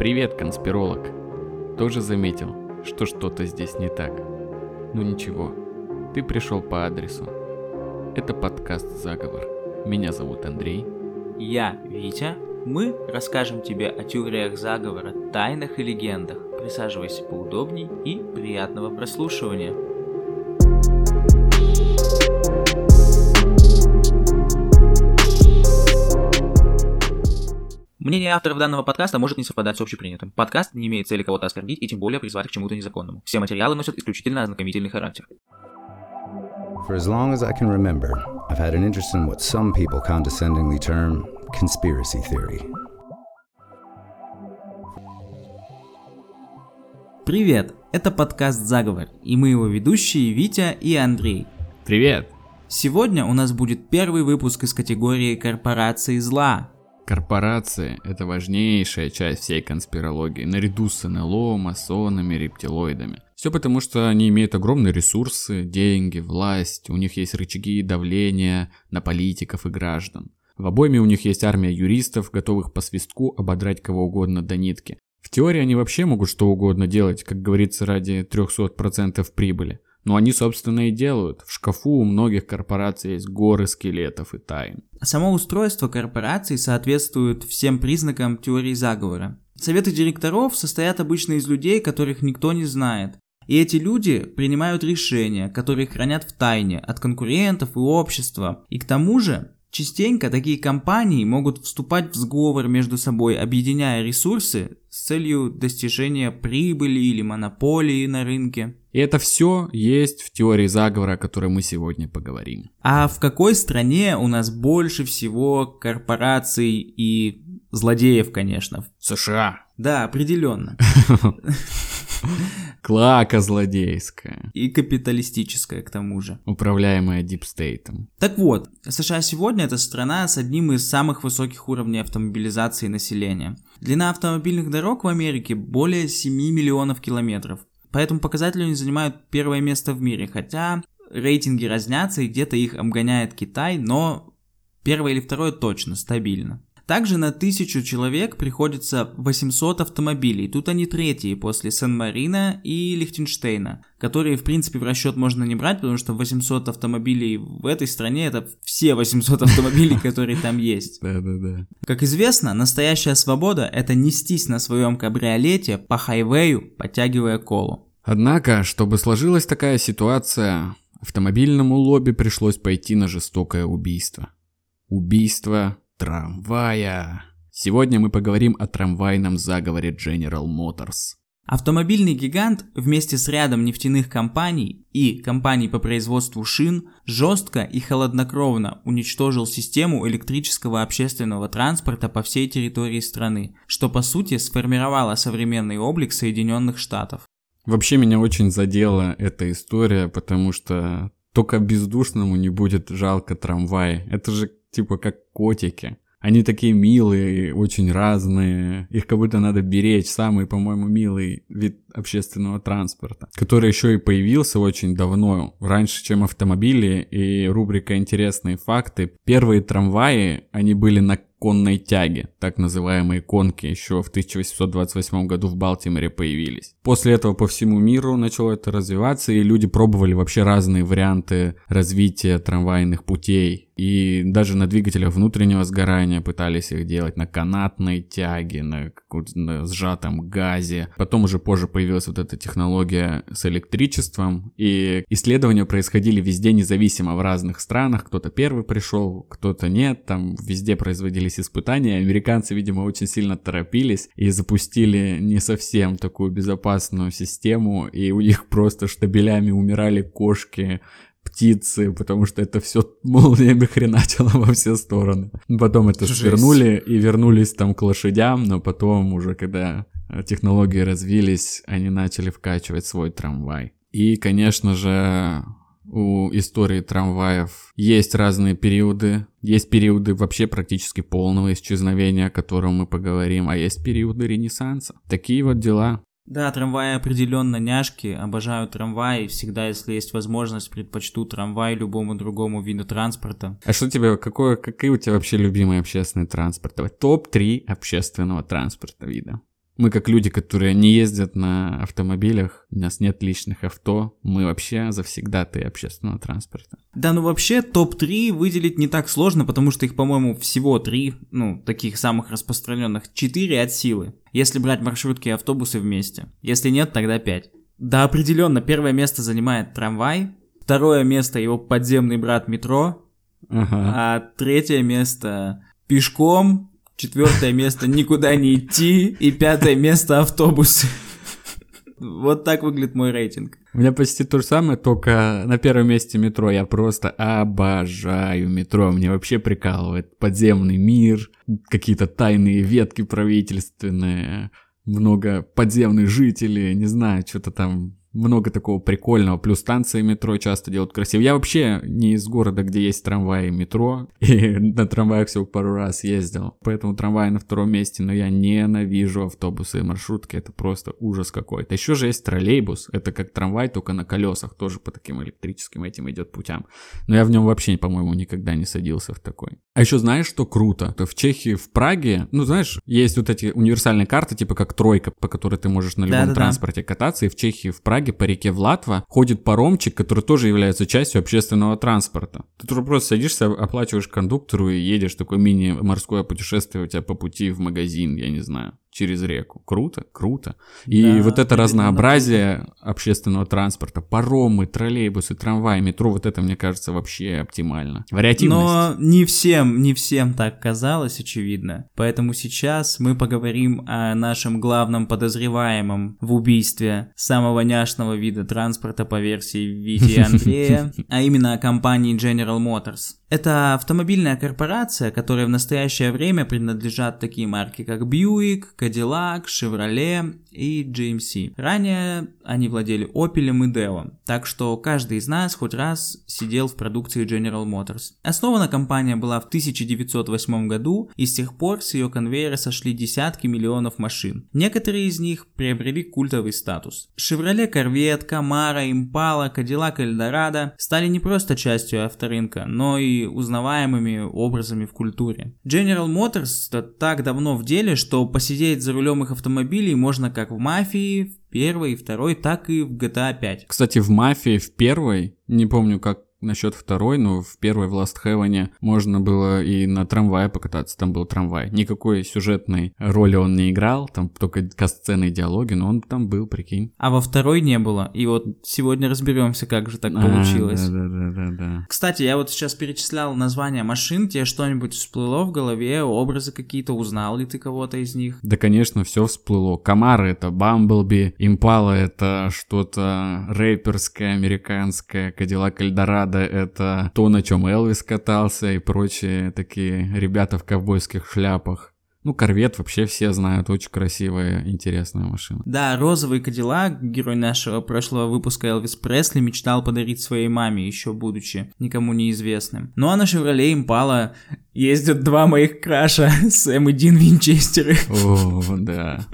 Привет, конспиролог. Тоже заметил, что что-то здесь не так. Ну ничего, ты пришел по адресу. Это подкаст «Заговор». Меня зовут Андрей. Я Витя. Мы расскажем тебе о теориях заговора, тайнах и легендах. Присаживайся поудобней и приятного прослушивания. Мнение авторов данного подкаста может не совпадать с общепринятым. Подкаст не имеет цели кого-то оскорбить и тем более призвать к чему-то незаконному. Все материалы носят исключительно ознакомительный характер. For as long as I can remember, I've had an interest in what some people condescendingly term conspiracy theory. Привет! Это подкаст «Заговор», и мы его ведущие Витя и Андрей. Привет! Сегодня у нас будет первый выпуск из категории «Корпорации зла», Корпорации – это важнейшая часть всей конспирологии, наряду с НЛО, масонами, рептилоидами. Все потому, что они имеют огромные ресурсы, деньги, власть, у них есть рычаги давления на политиков и граждан. В обойме у них есть армия юристов, готовых по свистку ободрать кого угодно до нитки. В теории они вообще могут что угодно делать, как говорится, ради 300% прибыли. Но они, собственно, и делают. В шкафу у многих корпораций есть горы скелетов и тайн. Само устройство корпораций соответствует всем признакам теории заговора. Советы директоров состоят обычно из людей, которых никто не знает. И эти люди принимают решения, которые хранят в тайне от конкурентов и общества. И к тому же, частенько такие компании могут вступать в сговор между собой, объединяя ресурсы с целью достижения прибыли или монополии на рынке. И это все есть в теории заговора, о которой мы сегодня поговорим. А в какой стране у нас больше всего корпораций и злодеев, конечно? США. Да, определенно. Клака злодейская. И капиталистическая, к тому же. Управляемая дипстейтом. Так вот, США сегодня это страна с одним из самых высоких уровней автомобилизации населения. Длина автомобильных дорог в Америке более 7 миллионов километров. По этому показателю они занимают первое место в мире, хотя рейтинги разнятся и где-то их обгоняет Китай, но первое или второе точно стабильно. Также на тысячу человек приходится 800 автомобилей. Тут они третьи после Сан-Марина и Лихтенштейна, которые в принципе в расчет можно не брать, потому что 800 автомобилей в этой стране это все 800 автомобилей, которые там есть. Да-да-да. Как известно, настоящая свобода это нестись на своем кабриолете по хайвею, подтягивая колу. Однако, чтобы сложилась такая ситуация, автомобильному лобби пришлось пойти на жестокое убийство. Убийство трамвая. Сегодня мы поговорим о трамвайном заговоре General Motors. Автомобильный гигант вместе с рядом нефтяных компаний и компаний по производству шин жестко и холоднокровно уничтожил систему электрического общественного транспорта по всей территории страны, что по сути сформировало современный облик Соединенных Штатов. Вообще меня очень задела эта история, потому что только бездушному не будет жалко трамвая. Это же типа как котики. Они такие милые, очень разные. Их как будто надо беречь. Самый, по-моему, милый вид общественного транспорта, который еще и появился очень давно, раньше, чем автомобили. И рубрика «Интересные факты». Первые трамваи, они были на конной тяги, так называемые конки, еще в 1828 году в Балтиморе появились. После этого по всему миру начало это развиваться, и люди пробовали вообще разные варианты развития трамвайных путей. И даже на двигателях внутреннего сгорания пытались их делать на канатной тяге, на, на сжатом газе. Потом уже позже появилась вот эта технология с электричеством, и исследования происходили везде независимо в разных странах. Кто-то первый пришел, кто-то нет, там везде производились испытания, американцы, видимо, очень сильно торопились и запустили не совсем такую безопасную систему, и у них просто штабелями умирали кошки, птицы, потому что это все молниями хреначило во все стороны. Потом это Жесть. свернули и вернулись там к лошадям, но потом уже, когда технологии развились, они начали вкачивать свой трамвай. И, конечно же, у истории трамваев есть разные периоды. Есть периоды вообще практически полного исчезновения, о котором мы поговорим, а есть периоды ренессанса. Такие вот дела. Да, трамваи определенно няшки, обожаю трамваи, всегда, если есть возможность, предпочту трамвай любому другому виду транспорта. А что тебе, какое, какие у тебя вообще любимые общественные транспорты? Топ-3 общественного транспорта вида. Мы как люди, которые не ездят на автомобилях, у нас нет личных авто, мы вообще завсегдаты общественного транспорта. Да, ну вообще топ-3 выделить не так сложно, потому что их, по-моему, всего три, ну, таких самых распространенных, четыре от силы, если брать маршрутки и автобусы вместе. Если нет, тогда пять. Да, определенно, первое место занимает трамвай, второе место его подземный брат метро, Ага. а третье место пешком, четвертое место никуда не идти и пятое место автобусы. Вот так выглядит мой рейтинг. У меня почти то же самое, только на первом месте метро. Я просто обожаю метро. Мне вообще прикалывает подземный мир, какие-то тайные ветки правительственные, много подземных жителей, не знаю, что-то там много такого прикольного. Плюс станции метро часто делают красиво. Я вообще не из города, где есть трамваи и метро. И на трамваях всего пару раз ездил. Поэтому трамвай на втором месте. Но я ненавижу автобусы и маршрутки. Это просто ужас какой-то. Еще же есть троллейбус. Это как трамвай, только на колесах. Тоже по таким электрическим этим идет путям. Но я в нем вообще, по-моему, никогда не садился в такой. А еще знаешь, что круто? То в Чехии, в Праге, ну знаешь, есть вот эти универсальные карты, типа как тройка, по которой ты можешь на любом Да-да-да. транспорте кататься. И в Чехии, в Праге по реке Влатва ходит паромчик, который тоже является частью общественного транспорта. Ты тоже просто садишься, оплачиваешь кондуктору и едешь, такое мини-морское путешествие у тебя по пути в магазин, я не знаю, через реку. Круто, круто. И Да, вот это разнообразие общественного транспорта, паромы, троллейбусы, трамваи, метро, вот это, мне кажется, вообще оптимально. Вариативность. Но не всем, не всем так казалось, очевидно. Поэтому сейчас мы поговорим о нашем главном подозреваемом в убийстве самого няшного вида транспорта по версии Вити Андрея, а именно о компании General Motors. Это автомобильная корпорация, которой в настоящее время принадлежат такие марки, как Buick, Cadillac, Chevrolet и GMC. Ранее они владели Opel и Deo, так что каждый из нас хоть раз сидел в продукции General Motors. Основана компания была в 1908 году, и с тех пор с ее конвейера сошли десятки миллионов машин. Некоторые из них приобрели культовый статус. Chevrolet Corvette, Camaro, Impala, Cadillac Eldorado стали не просто частью авторынка, но и узнаваемыми образами в культуре. General Motors так давно в деле, что посидеть за рулем их автомобилей можно как в «Мафии», в первой и второй, так и в GTA 5. Кстати, в «Мафии» в первой, не помню, как насчет второй, но в первой в Last Heaven можно было и на трамвае покататься, там был трамвай. Никакой сюжетной роли он не играл, там только касцены и диалоги, но он там был, прикинь. А во второй не было. И вот сегодня разберемся, как же так получилось. Да-да-да-да. Кстати, я вот сейчас перечислял названия машин, тебе что-нибудь всплыло в голове, образы какие-то, узнал ли ты кого-то из них? Да, конечно, все всплыло. Камара это Бамблби, Импала это что-то рэперское, американское, Кадиллак Эльдорадо это то, на чем Элвис катался и прочие такие ребята в ковбойских шляпах. Ну, корвет вообще все знают, очень красивая, интересная машина. Да, розовый Кадиллак, герой нашего прошлого выпуска Элвис Пресли, мечтал подарить своей маме, еще будучи никому неизвестным. Ну а на Шевроле Импала ездят два моих краша, Сэм и Дин Винчестеры. О, да.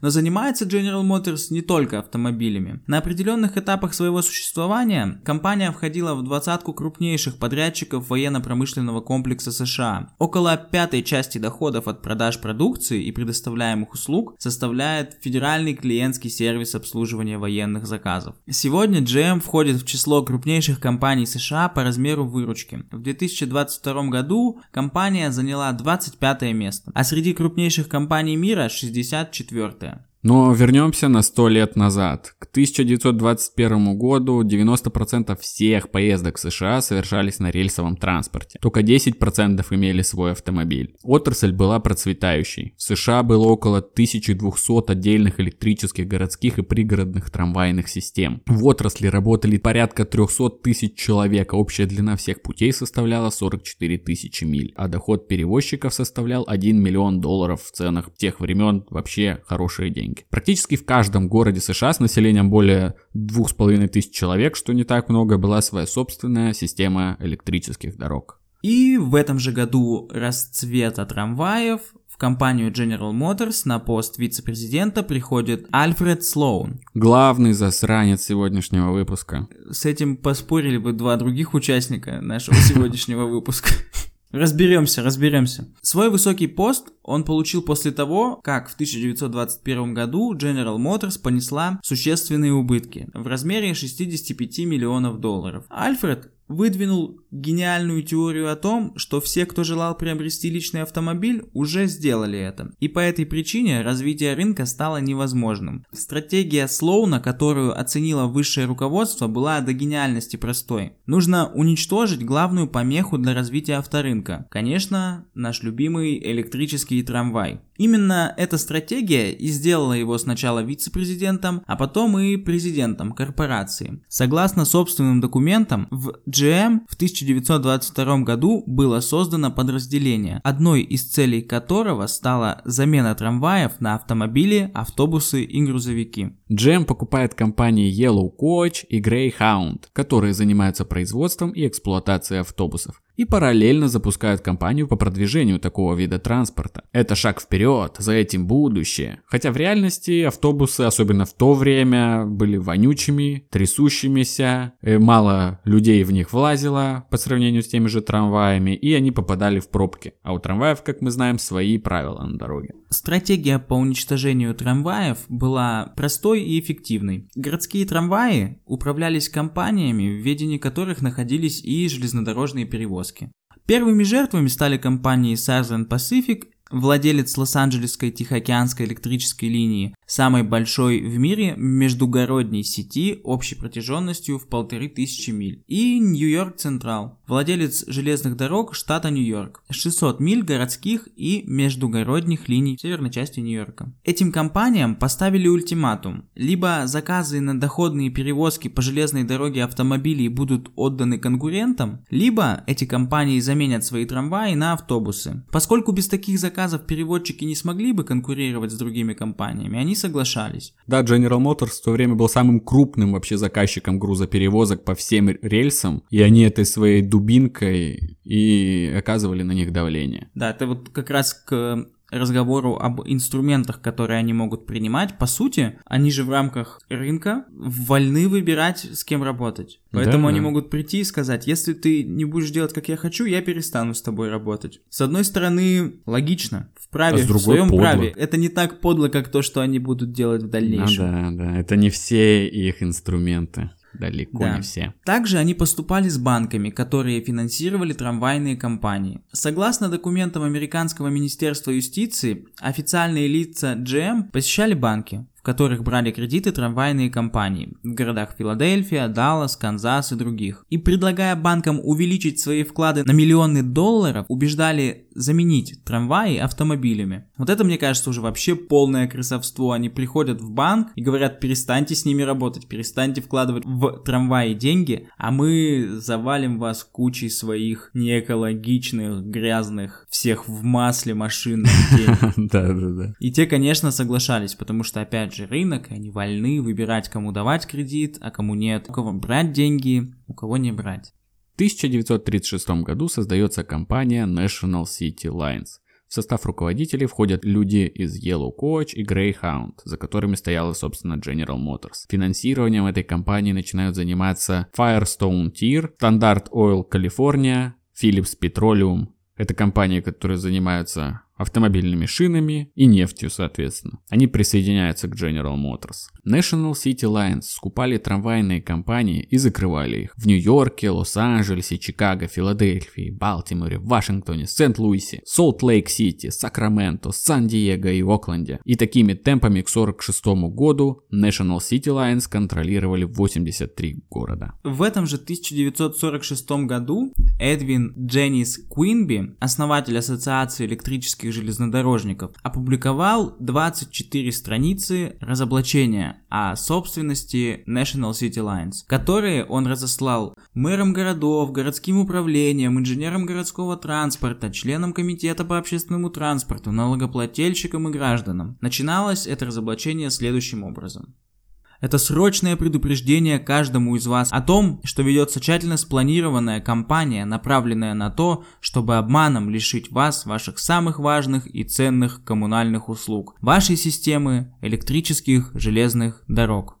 Но занимается General Motors не только автомобилями. На определенных этапах своего существования компания входила в двадцатку крупнейших подрядчиков военно-промышленного комплекса США. Около пятой части доходов от продаж продукции и предоставляемых услуг составляет федеральный клиентский сервис обслуживания военных заказов. Сегодня GM входит в число крупнейших компаний США по размеру выручки. В 2022 году компания заняла 25 место, а среди крупнейших компаний мира 64 Но вернемся на 100 лет назад. К 1921 году 90% всех поездок в США совершались на рельсовом транспорте. Только 10% имели свой автомобиль. Отрасль была процветающей. В США было около 1200 отдельных электрических городских и пригородных трамвайных систем. В отрасли работали порядка 300 тысяч человек, а общая длина всех путей составляла 44 тысячи миль, а доход перевозчиков составлял 1 миллион долларов в ценах тех времен вообще хорошие деньги. Практически в каждом городе США с населением более 2500 человек, что не так много, была своя собственная система электрических дорог. И в этом же году расцвета трамваев в компанию General Motors на пост вице-президента приходит Альфред Слоун. Главный засранец сегодняшнего выпуска. С этим поспорили бы два других участника нашего сегодняшнего выпуска. Разберемся, разберемся. Свой высокий пост он получил после того, как в 1921 году General Motors понесла существенные убытки в размере 65 миллионов долларов. Альфред выдвинул гениальную теорию о том, что все, кто желал приобрести личный автомобиль, уже сделали это. И по этой причине развитие рынка стало невозможным. Стратегия Слоуна, которую оценило высшее руководство, была до гениальности простой. Нужно уничтожить главную помеху для развития авторынка. Конечно, наш любимый электрический трамвай. Именно эта стратегия и сделала его сначала вице-президентом, а потом и президентом корпорации. Согласно собственным документам, в GM в 1922 году было создано подразделение, одной из целей которого стала замена трамваев на автомобили, автобусы и грузовики. GM покупает компании Yellow Coach и Greyhound, которые занимаются производством и эксплуатацией автобусов и параллельно запускают кампанию по продвижению такого вида транспорта. Это шаг вперед, за этим будущее. Хотя в реальности автобусы, особенно в то время, были вонючими, трясущимися, э, мало людей в них влазило по сравнению с теми же трамваями, и они попадали в пробки. А у трамваев, как мы знаем, свои правила на дороге. Стратегия по уничтожению трамваев была простой и эффективной. Городские трамваи управлялись компаниями, в ведении которых находились и железнодорожные перевозки. Первыми жертвами стали компании Southern Pacific владелец Лос-Анджелесской Тихоокеанской электрической линии, самой большой в мире междугородней сети общей протяженностью в полторы тысячи миль, и Нью-Йорк Централ, владелец железных дорог штата Нью-Йорк, 600 миль городских и междугородних линий в северной части Нью-Йорка. Этим компаниям поставили ультиматум, либо заказы на доходные перевозки по железной дороге автомобилей будут отданы конкурентам, либо эти компании заменят свои трамваи на автобусы. Поскольку без таких заказов заказов переводчики не смогли бы конкурировать с другими компаниями, они соглашались. Да, General Motors в то время был самым крупным вообще заказчиком грузоперевозок по всем рельсам, и они этой своей дубинкой и оказывали на них давление. Да, это вот как раз к разговору об инструментах, которые они могут принимать, по сути, они же в рамках рынка вольны выбирать, с кем работать. Поэтому да, они да. могут прийти и сказать, если ты не будешь делать, как я хочу, я перестану с тобой работать. С одной стороны, логично, в праве, а в своем подло. праве. Это не так подло, как то, что они будут делать в дальнейшем. Ну, да, да, это не все их инструменты. Далеко да. не все. Также они поступали с банками, которые финансировали трамвайные компании. Согласно документам Американского министерства юстиции, официальные лица GM посещали банки, в которых брали кредиты трамвайные компании в городах Филадельфия, Даллас, Канзас и других. И предлагая банкам увеличить свои вклады на миллионы долларов, убеждали заменить трамваи автомобилями. Вот это, мне кажется, уже вообще полное красовство. Они приходят в банк и говорят, перестаньте с ними работать, перестаньте вкладывать в трамваи деньги, а мы завалим вас кучей своих неэкологичных, грязных, всех в масле машин. Да, да, да. И те, конечно, соглашались, потому что, опять опять же рынок, и они вольны выбирать, кому давать кредит, а кому нет, у кого брать деньги, у кого не брать. В 1936 году создается компания National City Lines. В состав руководителей входят люди из Yellow Coach и Greyhound, за которыми стояла, собственно, General Motors. Финансированием этой компании начинают заниматься Firestone Tier, Standard Oil California, Philips Petroleum. Это компании, которые занимаются автомобильными шинами и нефтью, соответственно. Они присоединяются к General Motors. National City Lines скупали трамвайные компании и закрывали их в Нью-Йорке, Лос-Анджелесе, Чикаго, Филадельфии, Балтиморе, Вашингтоне, Сент-Луисе, Солт-Лейк-Сити, Сакраменто, Сан-Диего и Окленде. И такими темпами к 1946 году National City Lines контролировали 83 города. В этом же 1946 году Эдвин Дженнис Куинби, основатель Ассоциации электрических российских железнодорожников, опубликовал 24 страницы разоблачения о собственности National City Lines, которые он разослал мэрам городов, городским управлениям, инженерам городского транспорта, членам комитета по общественному транспорту, налогоплательщикам и гражданам. Начиналось это разоблачение следующим образом. Это срочное предупреждение каждому из вас о том, что ведется тщательно спланированная кампания, направленная на то, чтобы обманом лишить вас ваших самых важных и ценных коммунальных услуг, вашей системы электрических железных дорог.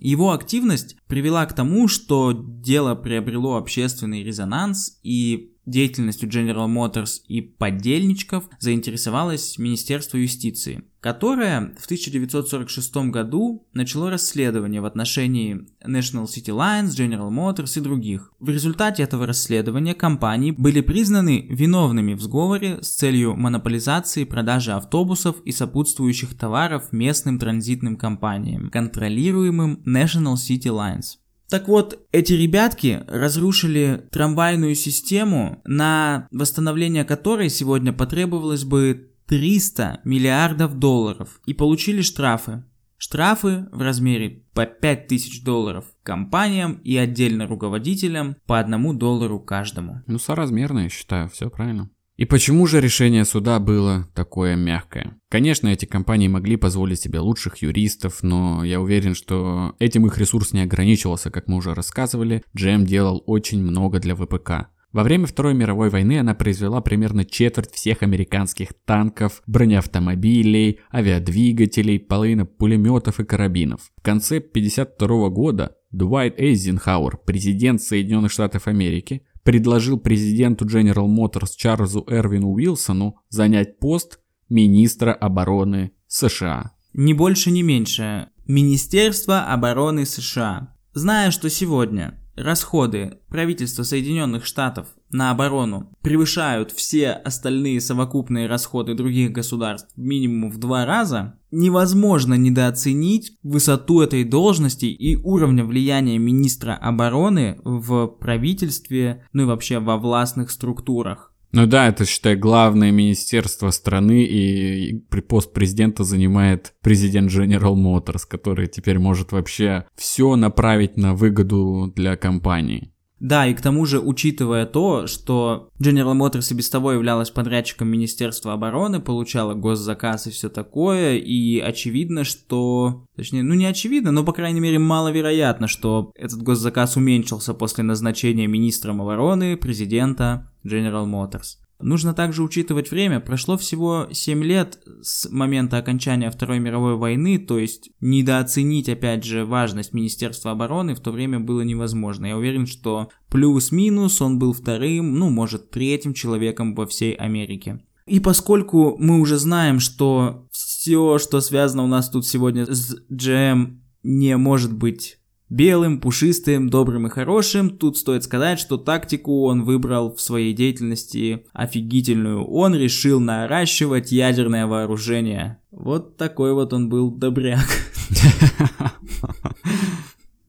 Его активность привела к тому, что дело приобрело общественный резонанс и деятельностью General Motors и поддельничков заинтересовалось Министерство юстиции, которое в 1946 году начало расследование в отношении National City Lines, General Motors и других. В результате этого расследования компании были признаны виновными в сговоре с целью монополизации продажи автобусов и сопутствующих товаров местным транзитным компаниям, контролируемым National City Lines. Так вот, эти ребятки разрушили трамвайную систему, на восстановление которой сегодня потребовалось бы 300 миллиардов долларов и получили штрафы. Штрафы в размере по 5000 долларов компаниям и отдельно руководителям по одному доллару каждому. Ну, соразмерно, я считаю, все правильно. И почему же решение суда было такое мягкое? Конечно, эти компании могли позволить себе лучших юристов, но я уверен, что этим их ресурс не ограничивался, как мы уже рассказывали. GM делал очень много для ВПК. Во время Второй мировой войны она произвела примерно четверть всех американских танков, бронеавтомобилей, авиадвигателей, половина пулеметов и карабинов. В конце 1952 года Дуайт Эйзенхауэр, президент Соединенных Штатов Америки, предложил президенту General Motors Чарльзу Эрвину Уилсону занять пост министра обороны США. Не больше, не меньше. Министерство обороны США. Зная, что сегодня расходы правительства Соединенных Штатов на оборону превышают все остальные совокупные расходы других государств минимум в два раза, невозможно недооценить высоту этой должности и уровня влияния министра обороны в правительстве, ну и вообще во властных структурах. Ну да, это, считай, главное министерство страны, и пост президента занимает президент General Motors, который теперь может вообще все направить на выгоду для компании. Да, и к тому же, учитывая то, что General Motors и без того являлась подрядчиком Министерства обороны, получала госзаказ и все такое, и очевидно, что... Точнее, ну не очевидно, но, по крайней мере, маловероятно, что этот госзаказ уменьшился после назначения министром обороны президента General Motors. Нужно также учитывать время. Прошло всего 7 лет с момента окончания Второй мировой войны, то есть недооценить, опять же, важность Министерства обороны в то время было невозможно. Я уверен, что плюс-минус он был вторым, ну, может, третьим человеком во всей Америке. И поскольку мы уже знаем, что все, что связано у нас тут сегодня с GM, не может быть белым, пушистым, добрым и хорошим. Тут стоит сказать, что тактику он выбрал в своей деятельности офигительную. Он решил наращивать ядерное вооружение. Вот такой вот он был добряк.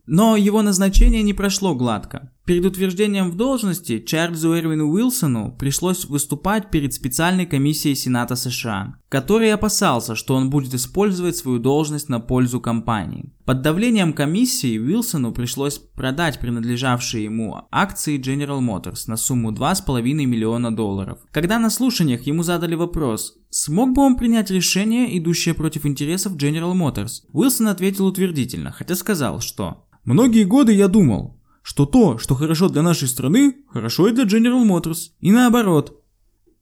Но его назначение не прошло гладко. Перед утверждением в должности Чарльзу Эрвину Уилсону пришлось выступать перед специальной комиссией Сената США, который опасался, что он будет использовать свою должность на пользу компании. Под давлением комиссии Уилсону пришлось продать принадлежавшие ему акции General Motors на сумму 2,5 миллиона долларов. Когда на слушаниях ему задали вопрос, смог бы он принять решение, идущее против интересов General Motors, Уилсон ответил утвердительно, хотя сказал, что «Многие годы я думал, что то, что хорошо для нашей страны, хорошо и для General Motors, и наоборот.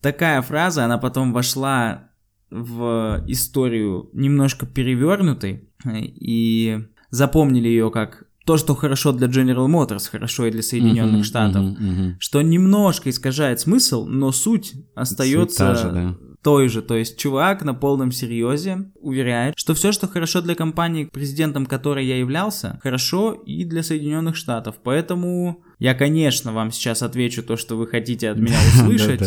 Такая фраза, она потом вошла в историю немножко перевернутой, и запомнили ее как то, что хорошо для General Motors, хорошо и для Соединенных uh-huh, Штатов, uh-huh, uh-huh. что немножко искажает смысл, но суть остается суть же, да той же. То есть чувак на полном серьезе уверяет, что все, что хорошо для компании, президентом которой я являлся, хорошо и для Соединенных Штатов. Поэтому я, конечно, вам сейчас отвечу то, что вы хотите от меня услышать,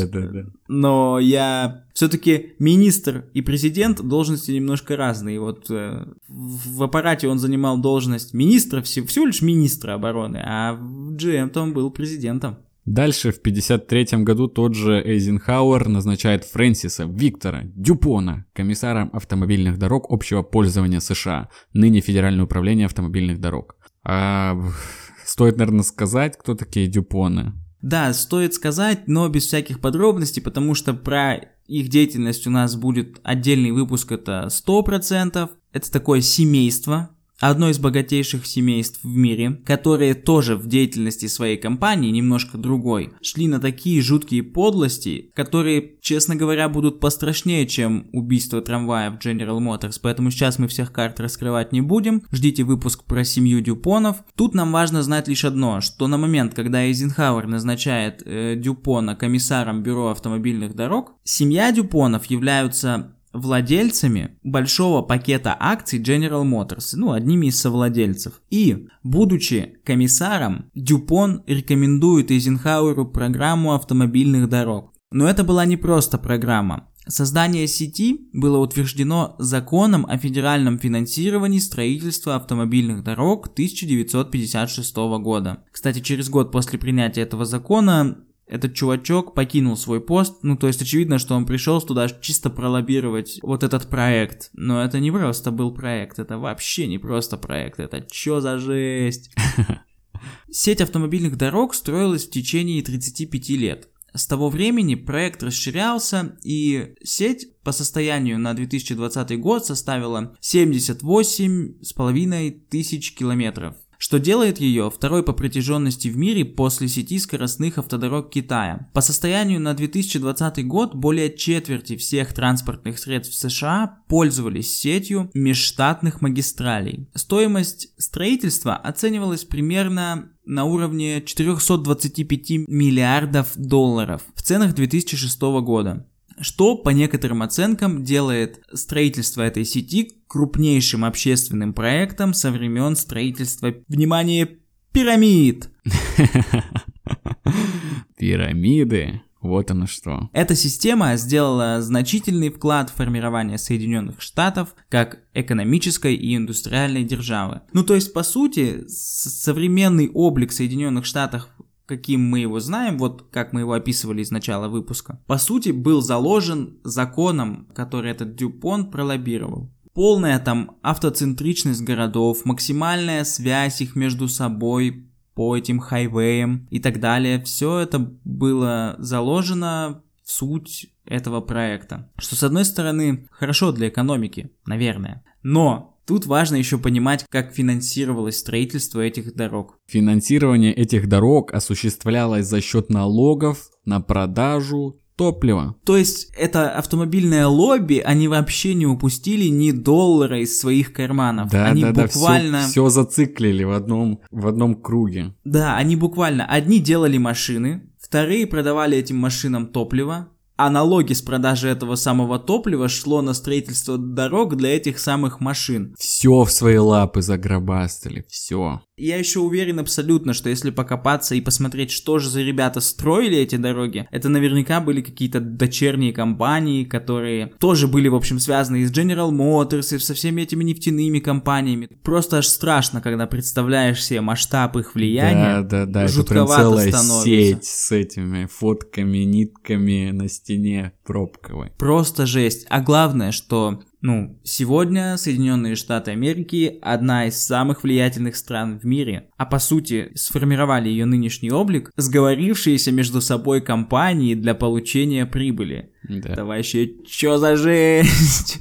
но я все-таки министр и президент должности немножко разные. Вот э, в аппарате он занимал должность министра, всего лишь министра обороны, а в GM-то он был президентом. Дальше в 1953 году тот же Эйзенхауэр назначает Фрэнсиса Виктора Дюпона комиссаром автомобильных дорог общего пользования США, ныне Федеральное управление автомобильных дорог. А стоит, наверное, сказать, кто такие Дюпоны. Да, стоит сказать, но без всяких подробностей, потому что про их деятельность у нас будет отдельный выпуск, это 100%. Это такое семейство, одно из богатейших семейств в мире, которые тоже в деятельности своей компании немножко другой, шли на такие жуткие подлости, которые, честно говоря, будут пострашнее, чем убийство трамвая в General Motors, поэтому сейчас мы всех карт раскрывать не будем, ждите выпуск про семью Дюпонов. Тут нам важно знать лишь одно, что на момент, когда Эйзенхауэр назначает э, Дюпона комиссаром Бюро автомобильных дорог, семья Дюпонов являются владельцами большого пакета акций General Motors, ну, одними из совладельцев. И, будучи комиссаром, Дюпон рекомендует Эйзенхауэру программу автомобильных дорог. Но это была не просто программа. Создание сети было утверждено законом о федеральном финансировании строительства автомобильных дорог 1956 года. Кстати, через год после принятия этого закона этот чувачок покинул свой пост, ну то есть очевидно, что он пришел туда чисто пролоббировать вот этот проект, но это не просто был проект, это вообще не просто проект, это чё за жесть? Сеть автомобильных дорог строилась в течение 35 лет. С того времени проект расширялся, и сеть по состоянию на 2020 год составила 78,5 тысяч километров что делает ее второй по протяженности в мире после сети скоростных автодорог Китая. По состоянию на 2020 год более четверти всех транспортных средств США пользовались сетью межштатных магистралей. Стоимость строительства оценивалась примерно на уровне 425 миллиардов долларов в ценах 2006 года что, по некоторым оценкам, делает строительство этой сети крупнейшим общественным проектом со времен строительства, внимание, пирамид. Пирамиды. Вот оно что. Эта система сделала значительный вклад в формирование Соединенных Штатов как экономической и индустриальной державы. Ну то есть, по сути, современный облик Соединенных Штатов каким мы его знаем, вот как мы его описывали из начала выпуска, по сути был заложен законом, который этот Дюпон пролоббировал. Полная там автоцентричность городов, максимальная связь их между собой по этим хайвеям и так далее. Все это было заложено в суть этого проекта. Что с одной стороны хорошо для экономики, наверное. Но Тут важно еще понимать, как финансировалось строительство этих дорог. Финансирование этих дорог осуществлялось за счет налогов на продажу топлива. То есть это автомобильное лобби, они вообще не упустили ни доллара из своих карманов. Да, они да, буквально... да, все, все зациклили в одном, в одном круге. Да, они буквально, одни делали машины, вторые продавали этим машинам топливо, а налоги с продажи этого самого топлива шло на строительство дорог для этих самых машин. Все в свои лапы загробастали, все. Я еще уверен абсолютно, что если покопаться и посмотреть, что же за ребята строили эти дороги, это наверняка были какие-то дочерние компании, которые тоже были, в общем, связаны и с General Motors, и со всеми этими нефтяными компаниями. Просто аж страшно, когда представляешь себе масштаб их влияния. Да, да, да, это прям целая становится. сеть с этими фотками, нитками на стене пробковой. Просто жесть. А главное, что ну, сегодня Соединенные Штаты Америки одна из самых влиятельных стран в мире, а по сути сформировали ее нынешний облик сговорившиеся между собой компании для получения прибыли. Да. Это вообще чё за жесть?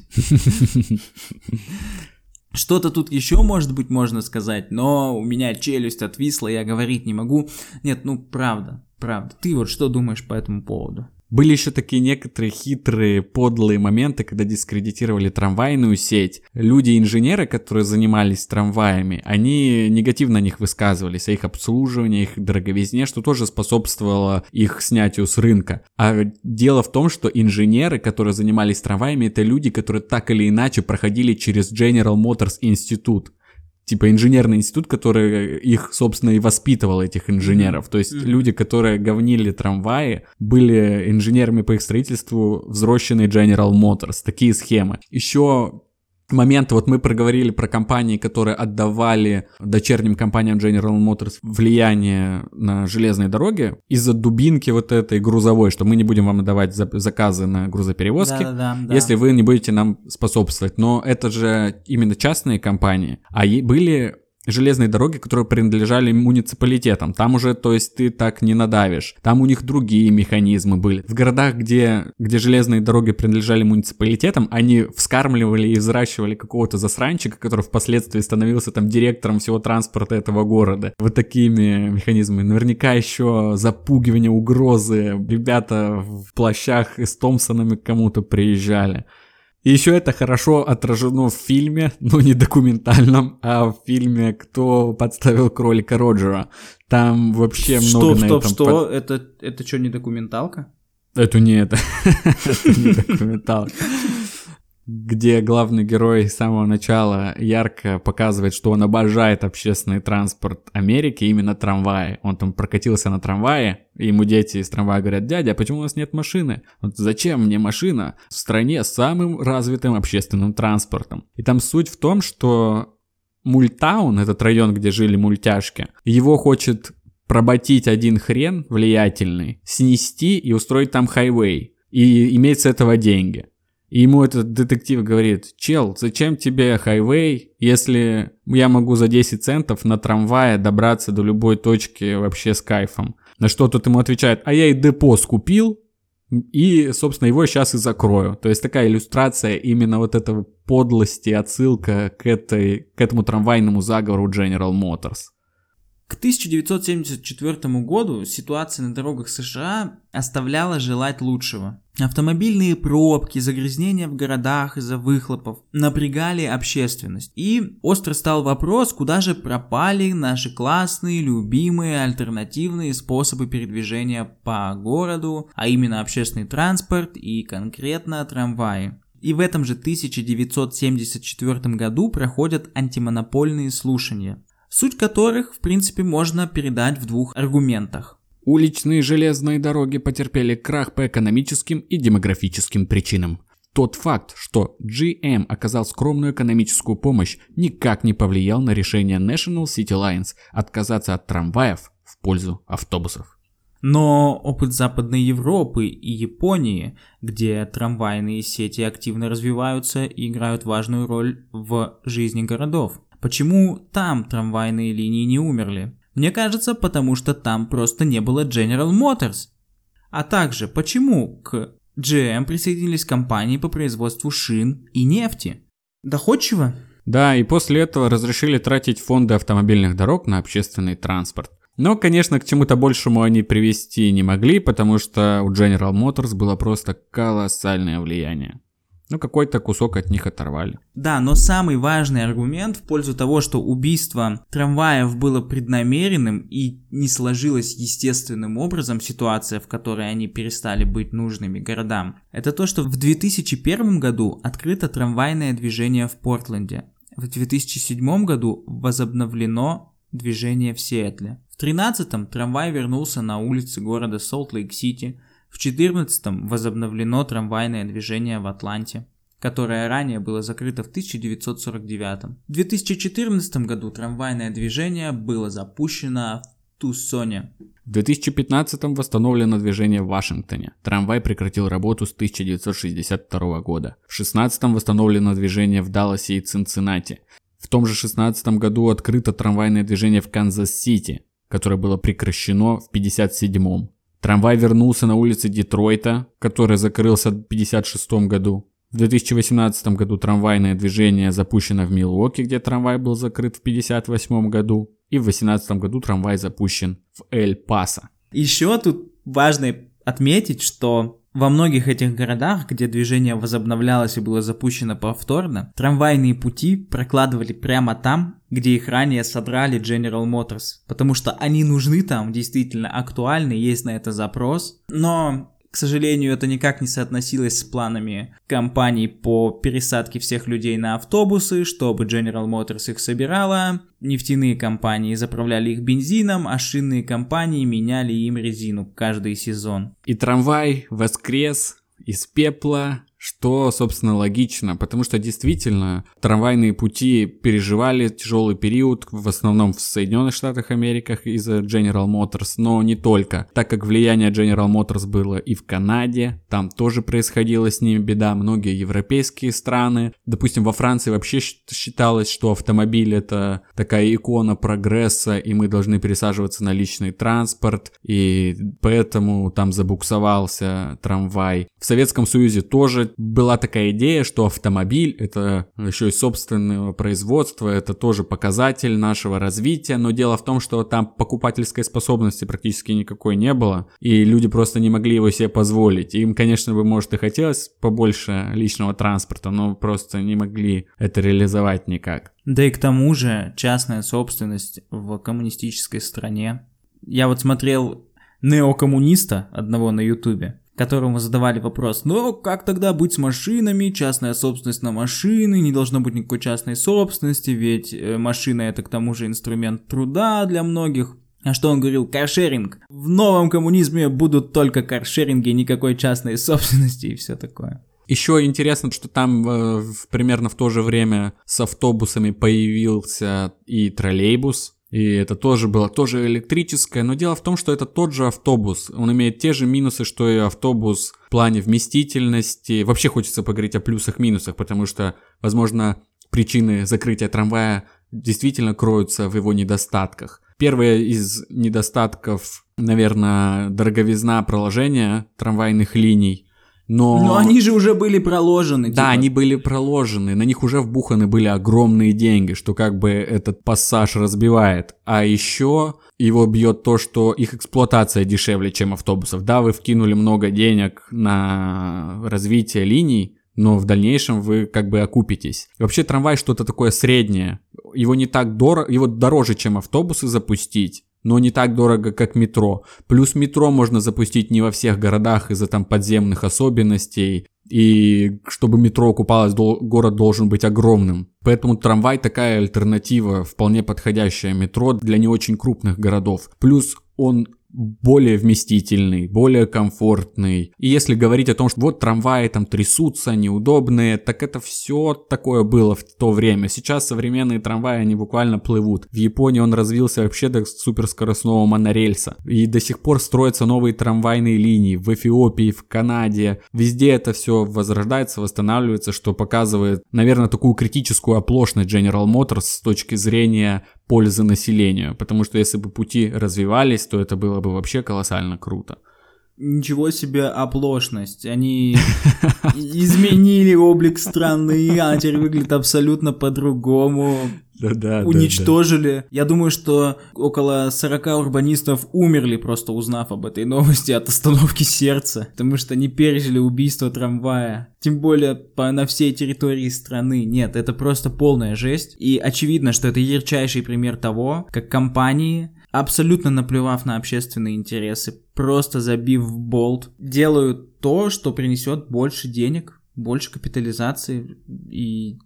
Что-то тут еще, может быть, можно сказать, но у меня челюсть отвисла, я говорить не могу. Нет, ну правда, правда. Ты вот что думаешь по этому поводу? Были еще такие некоторые хитрые, подлые моменты, когда дискредитировали трамвайную сеть. Люди-инженеры, которые занимались трамваями, они негативно о них высказывались, о их обслуживании, их дороговизне, что тоже способствовало их снятию с рынка. А дело в том, что инженеры, которые занимались трамваями, это люди, которые так или иначе проходили через General Motors Институт типа инженерный институт, который их, собственно, и воспитывал, этих инженеров. То есть люди, которые говнили трамваи, были инженерами по их строительству взросшенные General Motors. Такие схемы. Еще момент, вот мы проговорили про компании, которые отдавали дочерним компаниям General Motors влияние на железные дороги из-за дубинки вот этой грузовой, что мы не будем вам отдавать заказы на грузоперевозки, да, да, да. если вы не будете нам способствовать. Но это же именно частные компании, а были железные дороги, которые принадлежали муниципалитетам. Там уже, то есть, ты так не надавишь. Там у них другие механизмы были. В городах, где, где железные дороги принадлежали муниципалитетам, они вскармливали и взращивали какого-то засранчика, который впоследствии становился там директором всего транспорта этого города. Вот такими механизмами. Наверняка еще запугивание, угрозы. Ребята в плащах и с Томпсонами к кому-то приезжали. И еще это хорошо отражено в фильме, ну не документальном, а в фильме «Кто подставил кролика Роджера». Там вообще что, много стоп, на этом... Что, под- это, это что, не документалка? Это не это. это не документалка. Где главный герой с самого начала ярко показывает, что он обожает общественный транспорт Америки, именно трамваи. Он там прокатился на трамвае, и ему дети из трамвая говорят, дядя, а почему у нас нет машины? Вот зачем мне машина в стране с самым развитым общественным транспортом? И там суть в том, что Мультаун, этот район, где жили мультяшки, его хочет проботить один хрен влиятельный, снести и устроить там хайвей. И иметь с этого деньги. И ему этот детектив говорит, чел, зачем тебе хайвей, если я могу за 10 центов на трамвае добраться до любой точки вообще с кайфом. На что тот ему отвечает, а я и депо скупил, и, собственно, его сейчас и закрою. То есть такая иллюстрация именно вот этого подлости, отсылка к, этой, к этому трамвайному заговору General Motors. К 1974 году ситуация на дорогах США оставляла желать лучшего. Автомобильные пробки, загрязнения в городах из-за выхлопов напрягали общественность. И остро стал вопрос, куда же пропали наши классные, любимые, альтернативные способы передвижения по городу, а именно общественный транспорт и конкретно трамваи. И в этом же 1974 году проходят антимонопольные слушания суть которых, в принципе, можно передать в двух аргументах. Уличные железные дороги потерпели крах по экономическим и демографическим причинам. Тот факт, что GM оказал скромную экономическую помощь, никак не повлиял на решение National City Lines отказаться от трамваев в пользу автобусов. Но опыт Западной Европы и Японии, где трамвайные сети активно развиваются и играют важную роль в жизни городов, Почему там трамвайные линии не умерли? Мне кажется, потому что там просто не было General Motors. А также, почему к GM присоединились компании по производству шин и нефти? Доходчиво? Да, и после этого разрешили тратить фонды автомобильных дорог на общественный транспорт. Но, конечно, к чему-то большему они привести не могли, потому что у General Motors было просто колоссальное влияние. Ну, какой-то кусок от них оторвали. Да, но самый важный аргумент в пользу того, что убийство трамваев было преднамеренным и не сложилось естественным образом ситуация, в которой они перестали быть нужными городам, это то, что в 2001 году открыто трамвайное движение в Портленде. В 2007 году возобновлено движение в Сиэтле. В 2013 трамвай вернулся на улицы города Солт-Лейк-Сити – в 14-м возобновлено трамвайное движение в Атланте, которое ранее было закрыто в 1949 -м. В 2014 году трамвайное движение было запущено в Туссоне. В 2015-м восстановлено движение в Вашингтоне. Трамвай прекратил работу с 1962 года. В 16-м восстановлено движение в Далласе и Цинциннати. В том же 16 году открыто трамвайное движение в Канзас-Сити, которое было прекращено в 57-м. Трамвай вернулся на улицы Детройта, который закрылся в 1956 году. В 2018 году трамвайное движение запущено в Милуоки, где трамвай был закрыт в 1958 году. И в 2018 году трамвай запущен в Эль-Пасо. Еще тут важно отметить, что во многих этих городах, где движение возобновлялось и было запущено повторно, трамвайные пути прокладывали прямо там, где их ранее содрали General Motors, потому что они нужны там, действительно актуальны, есть на это запрос. Но к сожалению, это никак не соотносилось с планами компаний по пересадке всех людей на автобусы, чтобы General Motors их собирала. Нефтяные компании заправляли их бензином, а шинные компании меняли им резину каждый сезон. И трамвай воскрес из пепла что, собственно, логично, потому что действительно трамвайные пути переживали тяжелый период, в основном в Соединенных Штатах Америки из-за General Motors, но не только, так как влияние General Motors было и в Канаде, там тоже происходила с ними беда, многие европейские страны, допустим, во Франции вообще считалось, что автомобиль это такая икона прогресса, и мы должны пересаживаться на личный транспорт, и поэтому там забуксовался трамвай. В Советском Союзе тоже была такая идея, что автомобиль это еще и собственного производства, это тоже показатель нашего развития, но дело в том, что там покупательской способности практически никакой не было, и люди просто не могли его себе позволить. Им, конечно бы, может и хотелось побольше личного транспорта, но просто не могли это реализовать никак. Да и к тому же частная собственность в коммунистической стране. Я вот смотрел неокоммуниста одного на ютубе, которому задавали вопрос, ну как тогда быть с машинами, частная собственность на машины, не должно быть никакой частной собственности, ведь э, машина это к тому же инструмент труда для многих. А что он говорил? Каршеринг. В новом коммунизме будут только каршеринги, никакой частной собственности и все такое. Еще интересно, что там э, примерно в то же время с автобусами появился и троллейбус, и это тоже было тоже электрическое, но дело в том, что это тот же автобус. Он имеет те же минусы, что и автобус в плане вместительности. Вообще хочется поговорить о плюсах-минусах, потому что, возможно, причины закрытия трамвая действительно кроются в его недостатках. Первое из недостатков, наверное, дороговизна проложения трамвайных линий. Но... Но они же уже были проложены. Да, типа. они были проложены, на них уже вбуханы были огромные деньги, что как бы этот пассаж разбивает. А еще его бьет то, что их эксплуатация дешевле, чем автобусов. Да, вы вкинули много денег на развитие линий, но в дальнейшем вы как бы окупитесь. И вообще трамвай что-то такое среднее. Его не так дорого, его дороже, чем автобусы запустить но не так дорого, как метро. Плюс метро можно запустить не во всех городах из-за там подземных особенностей. И чтобы метро окупалось, город должен быть огромным. Поэтому трамвай такая альтернатива, вполне подходящая метро для не очень крупных городов. Плюс он более вместительный, более комфортный. И если говорить о том, что вот трамваи там трясутся, неудобные, так это все такое было в то время. Сейчас современные трамваи, они буквально плывут. В Японии он развился вообще до суперскоростного монорельса. И до сих пор строятся новые трамвайные линии в Эфиопии, в Канаде. Везде это все возрождается, восстанавливается, что показывает, наверное, такую критическую оплошность General Motors с точки зрения пользы населению. Потому что если бы пути развивались, то это было бы вообще колоссально круто. Ничего себе оплошность. Они изменили облик страны, а теперь выглядит абсолютно по-другому. Да, да, уничтожили. Да, да. Я думаю, что около 40 урбанистов умерли просто узнав об этой новости от остановки сердца, потому что они пережили убийство трамвая. Тем более по, на всей территории страны. Нет, это просто полная жесть. И очевидно, что это ярчайший пример того, как компании абсолютно наплевав на общественные интересы, просто забив в болт, делают то, что принесет больше денег, больше капитализации и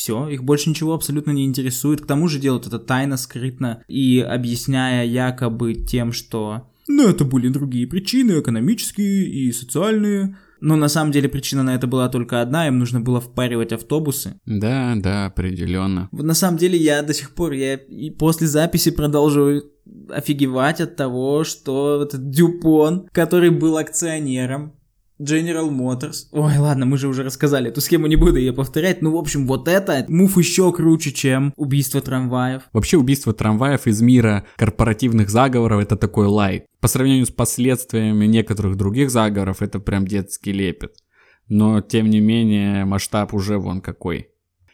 все, их больше ничего абсолютно не интересует. К тому же делают это тайно, скрытно и объясняя якобы тем, что ну это были другие причины, экономические и социальные. Но на самом деле причина на это была только одна, им нужно было впаривать автобусы. Да, да, определенно. На самом деле я до сих пор, я и после записи продолжу офигевать от того, что этот Дюпон, который был акционером, General Motors. Ой, ладно, мы же уже рассказали эту схему, не буду ее повторять. Ну, в общем, вот это мув еще круче, чем убийство трамваев. Вообще, убийство трамваев из мира корпоративных заговоров это такой лайк. По сравнению с последствиями некоторых других заговоров, это прям детский лепет. Но, тем не менее, масштаб уже вон какой.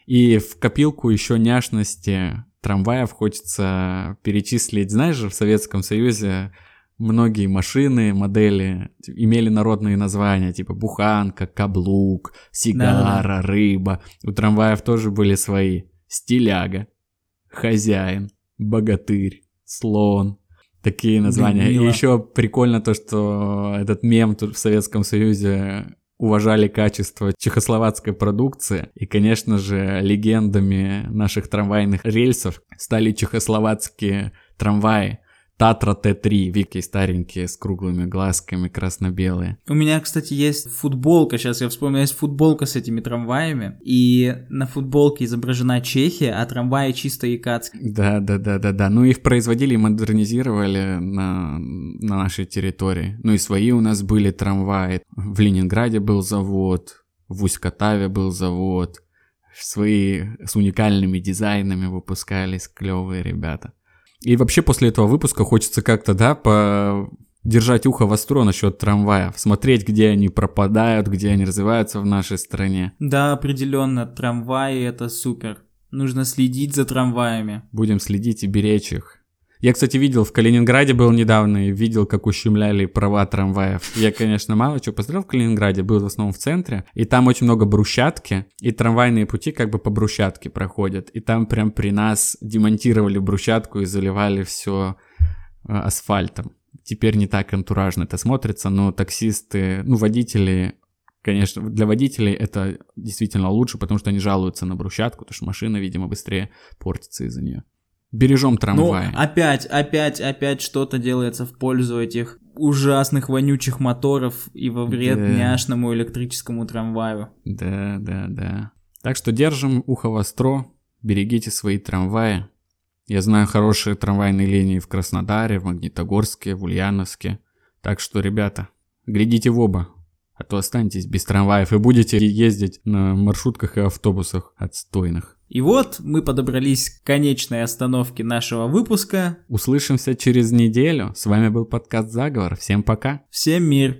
И в копилку еще няшности трамваев хочется перечислить. Знаешь же, в Советском Союзе многие машины, модели имели народные названия, типа буханка, каблук, сигара, да, да. рыба. У трамваев тоже были свои. Стиляга, хозяин, богатырь, слон. Такие названия. Мило. И еще прикольно то, что этот мем тут в Советском Союзе уважали качество чехословацкой продукции. И, конечно же, легендами наших трамвайных рельсов стали чехословацкие трамваи. Татра Т3, Вики старенькие, с круглыми глазками, красно-белые. У меня, кстати, есть футболка, сейчас я вспомнил, есть футболка с этими трамваями, и на футболке изображена Чехия, а трамваи чисто якатские. Да, да, да, да, да. Ну, их производили и модернизировали на, на нашей территории. Ну, и свои у нас были трамваи. В Ленинграде был завод, в Усть-Катаве был завод. Свои с уникальными дизайнами выпускались клевые ребята. И вообще после этого выпуска хочется как-то, да, по держать ухо востро насчет трамваев, смотреть, где они пропадают, где они развиваются в нашей стране. Да, определенно, трамваи это супер. Нужно следить за трамваями. Будем следить и беречь их. Я, кстати, видел в Калининграде был недавно и видел, как ущемляли права трамваев. Я, конечно, мало чего посмотрел в Калининграде, был в основном в центре, и там очень много брусчатки, и трамвайные пути как бы по брусчатке проходят. И там прям при нас демонтировали брусчатку и заливали все э, асфальтом. Теперь не так антуражно это смотрится, но таксисты, ну, водители Конечно, для водителей это действительно лучше, потому что они жалуются на брусчатку, потому что машина, видимо, быстрее портится из-за нее. Бережем трамвай. Ну, опять, опять, опять что-то делается в пользу этих ужасных вонючих моторов и во вред да. няшному электрическому трамваю. Да, да, да. Так что держим ухо востро, берегите свои трамваи. Я знаю хорошие трамвайные линии в Краснодаре, в Магнитогорске, в Ульяновске. Так что, ребята, глядите в оба, а то останетесь без трамваев и будете ездить на маршрутках и автобусах отстойных. И вот мы подобрались к конечной остановке нашего выпуска. Услышимся через неделю. С вами был подкаст «Заговор». Всем пока. Всем мир.